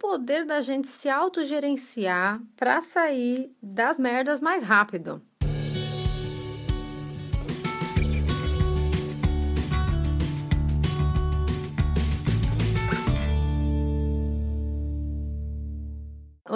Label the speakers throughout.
Speaker 1: poder da gente se autogerenciar para sair das merdas mais rápido.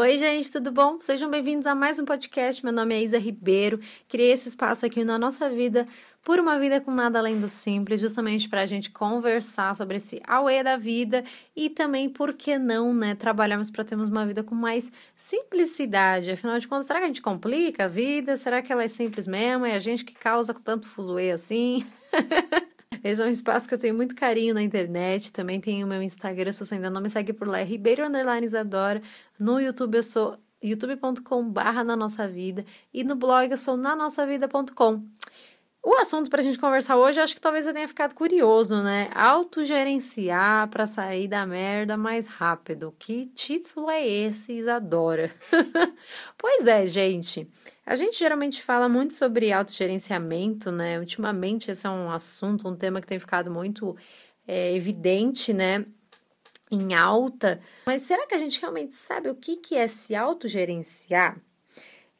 Speaker 1: Oi, gente, tudo bom? Sejam bem-vindos a mais um podcast. Meu nome é Isa Ribeiro. Criei esse espaço aqui na nossa vida por uma vida com nada além do simples, justamente para a gente conversar sobre esse auê da vida e também, por que não, né, trabalharmos para termos uma vida com mais simplicidade. Afinal de contas, será que a gente complica a vida? Será que ela é simples mesmo? É a gente que causa tanto fuzuê assim? Esse é um espaço que eu tenho muito carinho na internet. Também tenho o meu Instagram, se você ainda não me segue por lá, é Ribeiro Underline Isadora. No YouTube eu sou youtube.com barra na nossa vida e no blog eu sou nanossavida.com. O assunto para a gente conversar hoje, acho que talvez você tenha ficado curioso, né? Autogerenciar para sair da merda mais rápido. Que título é esse, Isadora? pois é, gente. A gente geralmente fala muito sobre autogerenciamento, né? Ultimamente, esse é um assunto, um tema que tem ficado muito é, evidente, né? Em alta. Mas será que a gente realmente sabe o que, que é se autogerenciar?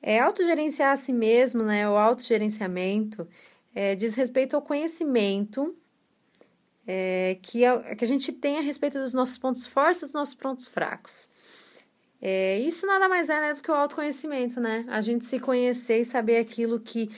Speaker 1: É autogerenciar a si mesmo, né? O autogerenciamento é, diz respeito ao conhecimento é, que, a, que a gente tem a respeito dos nossos pontos fortes e dos nossos pontos fracos. É, isso nada mais é né, do que o autoconhecimento, né? A gente se conhecer e saber aquilo que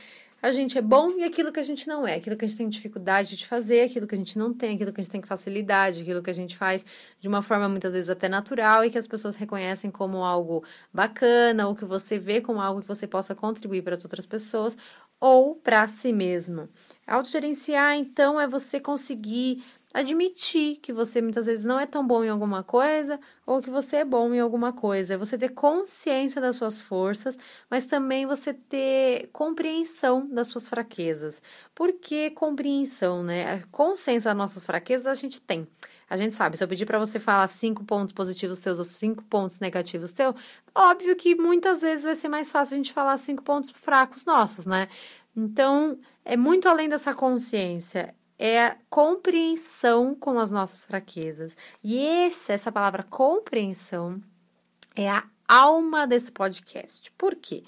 Speaker 1: a gente é bom e aquilo que a gente não é, aquilo que a gente tem dificuldade de fazer, aquilo que a gente não tem, aquilo que a gente tem facilidade, aquilo que a gente faz de uma forma muitas vezes até natural e que as pessoas reconhecem como algo bacana ou que você vê como algo que você possa contribuir para outras pessoas ou para si mesmo. Autogerenciar, então, é você conseguir admitir que você muitas vezes não é tão bom em alguma coisa ou que você é bom em alguma coisa. É você ter consciência das suas forças, mas também você ter compreensão das suas fraquezas. Por que compreensão, né? A consciência das nossas fraquezas a gente tem. A gente sabe, se eu pedir para você falar cinco pontos positivos seus ou cinco pontos negativos seus, óbvio que muitas vezes vai ser mais fácil a gente falar cinco pontos fracos nossos, né? Então, é muito além dessa consciência é a compreensão com as nossas fraquezas. E esse, essa palavra compreensão é a alma desse podcast. Por quê?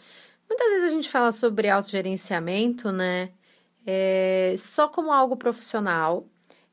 Speaker 1: Muitas vezes a gente fala sobre autogerenciamento, né? É, só como algo profissional,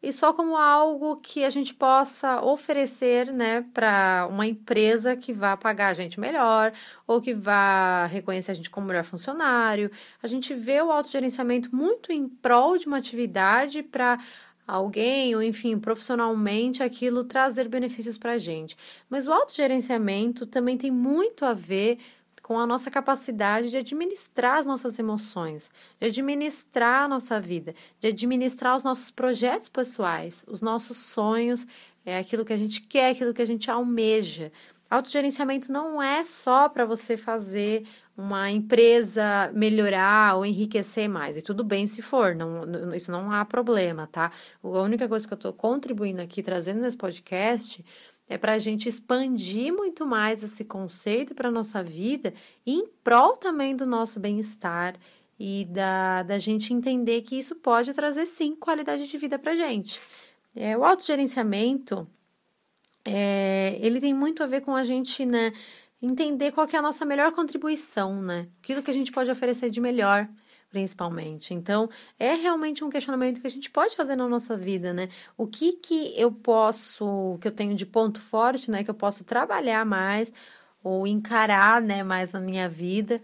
Speaker 1: e só como algo que a gente possa oferecer, né, para uma empresa que vá pagar a gente melhor ou que vá reconhecer a gente como melhor funcionário. A gente vê o autogerenciamento muito em prol de uma atividade para alguém, ou enfim, profissionalmente, aquilo trazer benefícios para a gente. Mas o autogerenciamento também tem muito a ver com a nossa capacidade de administrar as nossas emoções, de administrar a nossa vida, de administrar os nossos projetos pessoais, os nossos sonhos, é aquilo que a gente quer, aquilo que a gente almeja. Autogerenciamento não é só para você fazer uma empresa melhorar ou enriquecer mais. E tudo bem se for, não, isso não há problema, tá? A única coisa que eu estou contribuindo aqui, trazendo nesse podcast, é para a gente expandir muito mais esse conceito para a nossa vida em prol também do nosso bem-estar e da, da gente entender que isso pode trazer sim qualidade de vida para a gente. É, o autogerenciamento, é, ele tem muito a ver com a gente, né, entender qual é a nossa melhor contribuição, né, aquilo que a gente pode oferecer de melhor principalmente. Então, é realmente um questionamento que a gente pode fazer na nossa vida, né? O que que eu posso, que eu tenho de ponto forte, né, que eu posso trabalhar mais ou encarar, né, mais na minha vida,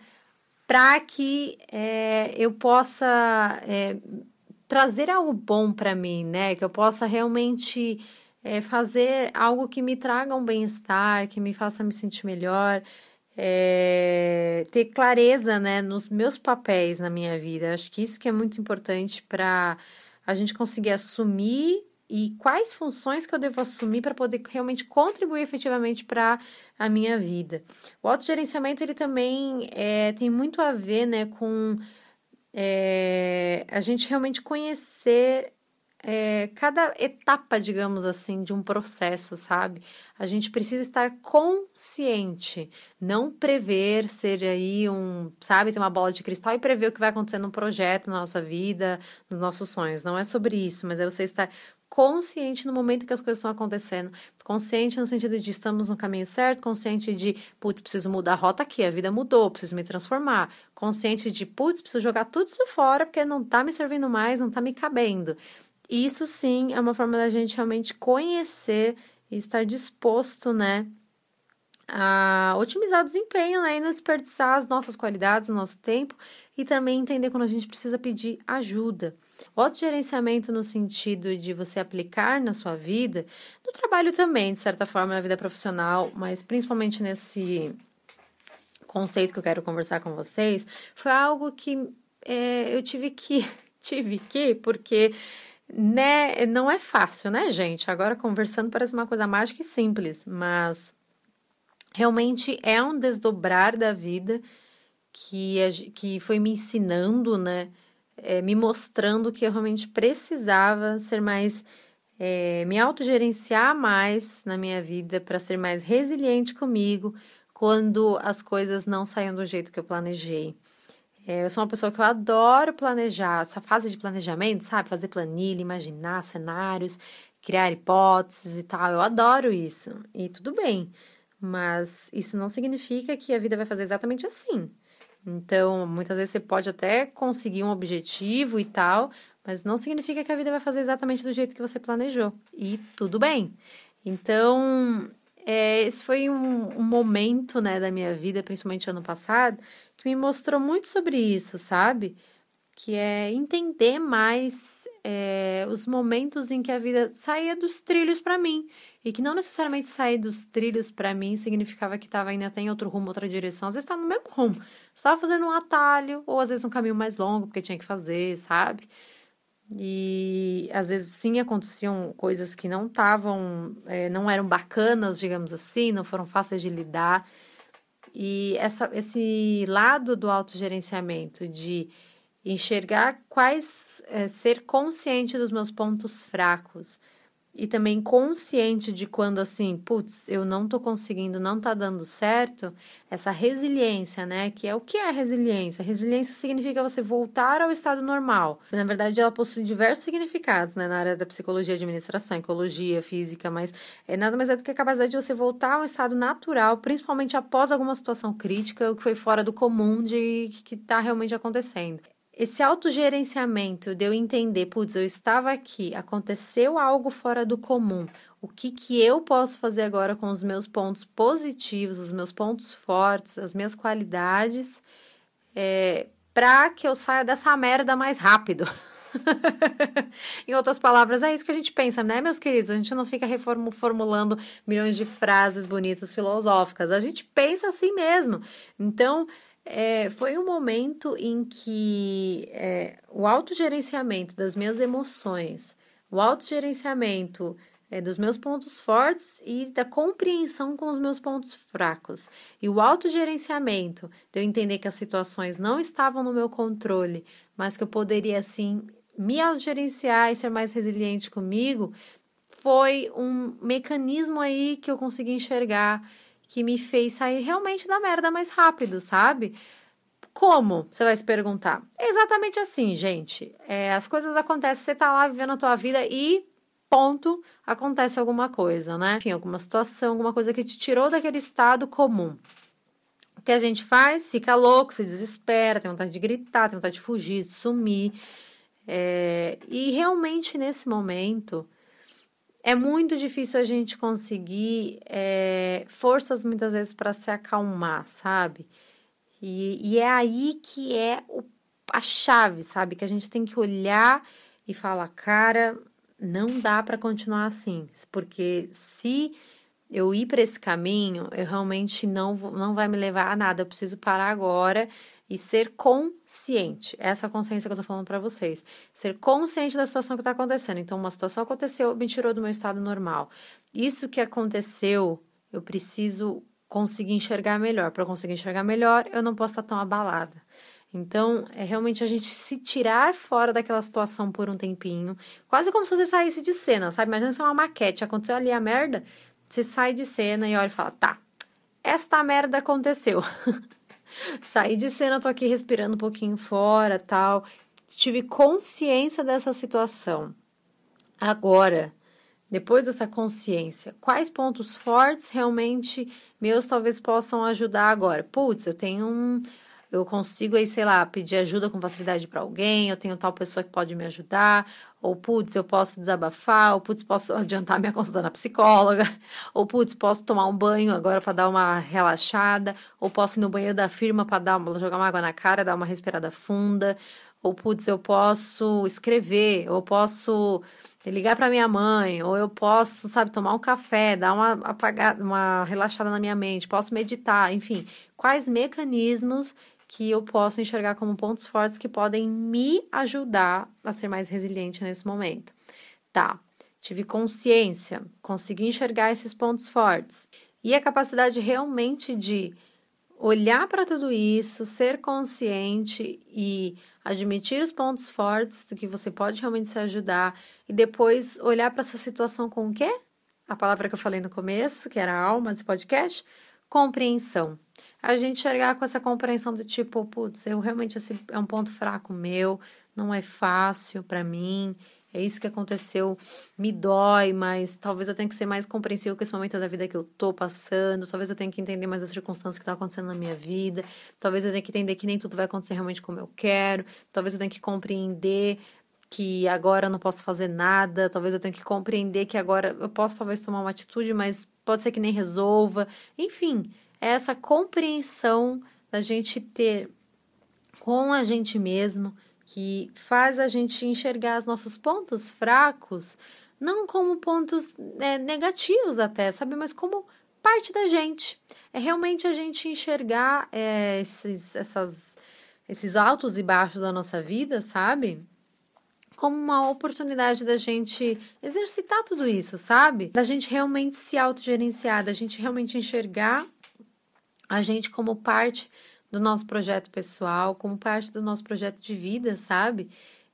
Speaker 1: para que é, eu possa é, trazer algo bom para mim, né? Que eu possa realmente é, fazer algo que me traga um bem-estar, que me faça me sentir melhor é, ter clareza né, nos meus papéis na minha vida. Acho que isso que é muito importante para a gente conseguir assumir e quais funções que eu devo assumir para poder realmente contribuir efetivamente para a minha vida. O autogerenciamento ele também é, tem muito a ver né, com é, a gente realmente conhecer é, cada etapa, digamos assim, de um processo, sabe? A gente precisa estar consciente, não prever, ser aí um, sabe, ter uma bola de cristal e prever o que vai acontecer no projeto, na nossa vida, nos nossos sonhos. Não é sobre isso, mas é você estar consciente no momento que as coisas estão acontecendo. Consciente no sentido de estamos no caminho certo, consciente de, putz, preciso mudar a rota aqui, a vida mudou, preciso me transformar. Consciente de, putz, preciso jogar tudo isso fora porque não tá me servindo mais, não tá me cabendo. Isso sim é uma forma da gente realmente conhecer e estar disposto, né, a otimizar o desempenho, né, e não desperdiçar as nossas qualidades, o nosso tempo e também entender quando a gente precisa pedir ajuda. O autogerenciamento no sentido de você aplicar na sua vida, no trabalho também, de certa forma, na vida profissional, mas principalmente nesse conceito que eu quero conversar com vocês, foi algo que é, eu tive que, tive que, porque né, não é fácil, né, gente? Agora conversando parece uma coisa mágica e simples, mas realmente é um desdobrar da vida que, que foi me ensinando, né? É, me mostrando que eu realmente precisava ser mais. É, me autogerenciar mais na minha vida para ser mais resiliente comigo quando as coisas não saem do jeito que eu planejei. É, eu sou uma pessoa que eu adoro planejar, essa fase de planejamento, sabe? Fazer planilha, imaginar cenários, criar hipóteses e tal. Eu adoro isso. E tudo bem. Mas isso não significa que a vida vai fazer exatamente assim. Então, muitas vezes você pode até conseguir um objetivo e tal, mas não significa que a vida vai fazer exatamente do jeito que você planejou. E tudo bem. Então, é, esse foi um, um, momento né, da minha vida, principalmente ano passado, que me mostrou muito sobre isso, sabe? Que é entender mais é, os momentos em que a vida saía dos trilhos para mim. E que não necessariamente sair dos trilhos para mim significava que estava indo até em outro rumo, outra direção. Às vezes está no mesmo rumo. Estava fazendo um atalho, ou às vezes um caminho mais longo, porque tinha que fazer, sabe? E às vezes sim aconteciam coisas que não estavam, é, não eram bacanas, digamos assim, não foram fáceis de lidar. E essa, esse lado do autogerenciamento, de enxergar quais, é, ser consciente dos meus pontos fracos, e também consciente de quando assim, putz, eu não tô conseguindo, não tá dando certo, essa resiliência, né? Que é o que é resiliência? Resiliência significa você voltar ao estado normal. Na verdade, ela possui diversos significados, né? Na área da psicologia, administração, ecologia, física, mas é nada mais é do que a capacidade de você voltar ao estado natural, principalmente após alguma situação crítica, o que foi fora do comum de que tá realmente acontecendo esse autogerenciamento de eu entender, putz, eu estava aqui, aconteceu algo fora do comum. O que, que eu posso fazer agora com os meus pontos positivos, os meus pontos fortes, as minhas qualidades, é, para que eu saia dessa merda mais rápido? em outras palavras, é isso que a gente pensa, né, meus queridos? A gente não fica reformulando milhões de frases bonitas filosóficas. A gente pensa assim mesmo. Então, é, foi um momento em que é, o autogerenciamento das minhas emoções, o autogerenciamento é, dos meus pontos fortes e da compreensão com os meus pontos fracos. E o autogerenciamento de eu entender que as situações não estavam no meu controle, mas que eu poderia, assim, me autogerenciar e ser mais resiliente comigo, foi um mecanismo aí que eu consegui enxergar que me fez sair realmente da merda mais rápido, sabe? Como? Você vai se perguntar. Exatamente assim, gente. É, as coisas acontecem, você tá lá vivendo a tua vida e ponto, acontece alguma coisa, né? Enfim, alguma situação, alguma coisa que te tirou daquele estado comum. O que a gente faz? Fica louco, se desespera, tem vontade de gritar, tem vontade de fugir, de sumir. É, e realmente nesse momento é muito difícil a gente conseguir é, forças muitas vezes para se acalmar, sabe? E, e é aí que é o, a chave, sabe? Que a gente tem que olhar e falar, cara, não dá para continuar assim, porque se eu ir para esse caminho, eu realmente não, não vai me levar a nada. Eu preciso parar agora e ser consciente. Essa consciência que eu tô falando para vocês. Ser consciente da situação que tá acontecendo. Então, uma situação aconteceu, me tirou do meu estado normal. Isso que aconteceu, eu preciso conseguir enxergar melhor. Para conseguir enxergar melhor, eu não posso estar tão abalada. Então, é realmente a gente se tirar fora daquela situação por um tempinho, quase como se você saísse de cena, sabe? Imagina se é uma maquete, aconteceu ali a merda, você sai de cena e olha e fala: tá, esta merda aconteceu. Saí de cena, tô aqui respirando um pouquinho fora, tal. Tive consciência dessa situação. Agora, depois dessa consciência, quais pontos fortes realmente meus talvez possam ajudar agora? Putz, eu tenho um. Eu consigo aí, sei lá, pedir ajuda com facilidade para alguém, eu tenho tal pessoa que pode me ajudar, ou putz, eu posso desabafar, ou putz, posso adiantar minha consulta na psicóloga, ou putz, posso tomar um banho agora para dar uma relaxada, ou posso ir no banheiro da firma para dar uma, jogar uma água na cara, dar uma respirada funda, ou putz, eu posso escrever, ou posso ligar para minha mãe, ou eu posso, sabe, tomar um café, dar uma apagada, uma relaxada na minha mente, posso meditar, enfim, quais mecanismos que eu posso enxergar como pontos fortes que podem me ajudar a ser mais resiliente nesse momento. Tá, tive consciência, consegui enxergar esses pontos fortes e a capacidade realmente de olhar para tudo isso, ser consciente e admitir os pontos fortes do que você pode realmente se ajudar e depois olhar para essa situação com o quê? A palavra que eu falei no começo, que era a alma desse podcast, compreensão. A gente enxergar com essa compreensão do tipo, putz, eu realmente esse é um ponto fraco meu, não é fácil para mim, é isso que aconteceu, me dói, mas talvez eu tenha que ser mais compreensivo com esse momento da vida que eu tô passando, talvez eu tenha que entender mais as circunstâncias que estão acontecendo na minha vida, talvez eu tenha que entender que nem tudo vai acontecer realmente como eu quero, talvez eu tenha que compreender que agora eu não posso fazer nada, talvez eu tenha que compreender que agora eu posso talvez tomar uma atitude, mas pode ser que nem resolva. Enfim, é essa compreensão da gente ter com a gente mesmo que faz a gente enxergar os nossos pontos fracos, não como pontos é, negativos até, sabe? Mas como parte da gente. É realmente a gente enxergar é, esses, essas, esses altos e baixos da nossa vida, sabe? Como uma oportunidade da gente exercitar tudo isso, sabe? Da gente realmente se autogerenciar, da gente realmente enxergar a gente como parte do nosso projeto pessoal, como parte do nosso projeto de vida, sabe?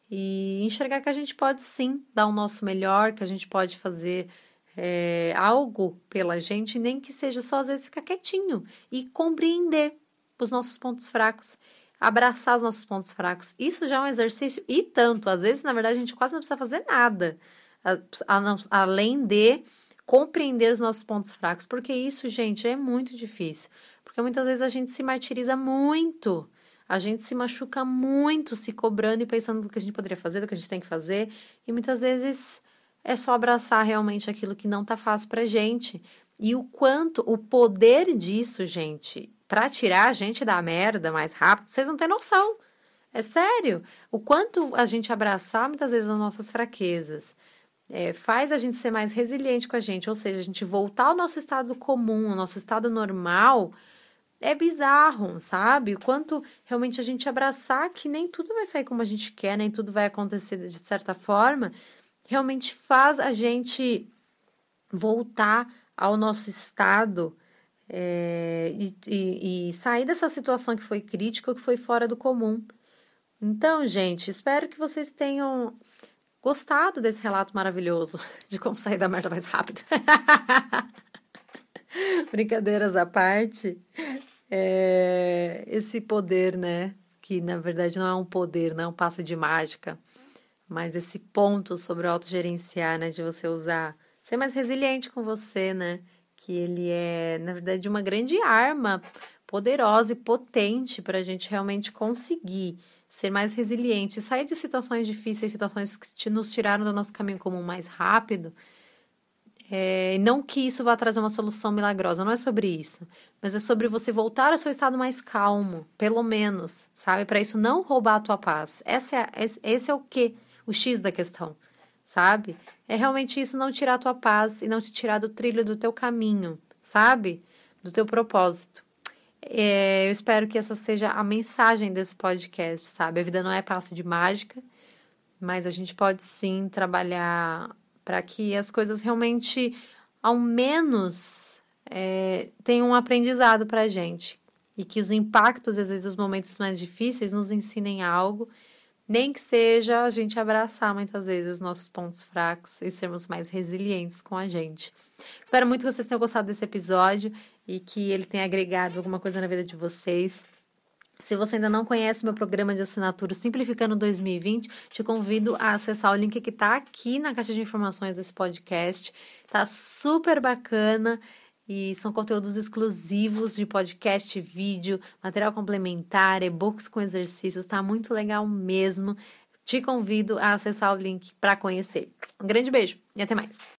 Speaker 1: E enxergar que a gente pode sim dar o nosso melhor, que a gente pode fazer é, algo pela gente, nem que seja só às vezes ficar quietinho e compreender os nossos pontos fracos, abraçar os nossos pontos fracos. Isso já é um exercício e tanto. Às vezes, na verdade, a gente quase não precisa fazer nada, a, a, além de compreender os nossos pontos fracos, porque isso, gente, é muito difícil. Porque muitas vezes a gente se martiriza muito. A gente se machuca muito se cobrando e pensando no que a gente poderia fazer, do que a gente tem que fazer. E muitas vezes é só abraçar realmente aquilo que não tá fácil pra gente. E o quanto, o poder disso, gente, para tirar a gente da merda mais rápido, vocês não têm noção. É sério. O quanto a gente abraçar muitas vezes as nossas fraquezas é, faz a gente ser mais resiliente com a gente, ou seja, a gente voltar ao nosso estado comum, ao nosso estado normal é bizarro, sabe? O quanto realmente a gente abraçar que nem tudo vai sair como a gente quer, nem tudo vai acontecer de certa forma, realmente faz a gente voltar ao nosso estado é, e, e, e sair dessa situação que foi crítica que foi fora do comum. Então, gente, espero que vocês tenham gostado desse relato maravilhoso de como sair da merda mais rápido. Brincadeiras à parte, é, esse poder, né? Que na verdade não é um poder, não é um passe de mágica, mas esse ponto sobre o autogerenciar, né? De você usar, ser mais resiliente com você, né? Que ele é, na verdade, uma grande arma poderosa e potente para a gente realmente conseguir ser mais resiliente, sair de situações difíceis, situações que nos tiraram do nosso caminho comum mais rápido é, não que isso vá trazer uma solução milagrosa, não é sobre isso. Mas é sobre você voltar ao seu estado mais calmo, pelo menos, sabe? Para isso não roubar a tua paz. Essa é, esse é o que? O X da questão, sabe? É realmente isso não tirar a tua paz e não te tirar do trilho do teu caminho, sabe? Do teu propósito. É, eu espero que essa seja a mensagem desse podcast, sabe? A vida não é passe de mágica, mas a gente pode sim trabalhar para que as coisas realmente, ao menos, é, tenham um aprendizado para a gente. E que os impactos, às vezes, os momentos mais difíceis, nos ensinem algo, nem que seja a gente abraçar muitas vezes os nossos pontos fracos e sermos mais resilientes com a gente. Espero muito que vocês tenham gostado desse episódio e que ele tenha agregado alguma coisa na vida de vocês. Se você ainda não conhece meu programa de assinatura Simplificando 2020, te convido a acessar o link que está aqui na caixa de informações desse podcast. Tá super bacana e são conteúdos exclusivos de podcast, vídeo, material complementar, e-books com exercícios. Tá muito legal mesmo. Te convido a acessar o link para conhecer. Um grande beijo e até mais.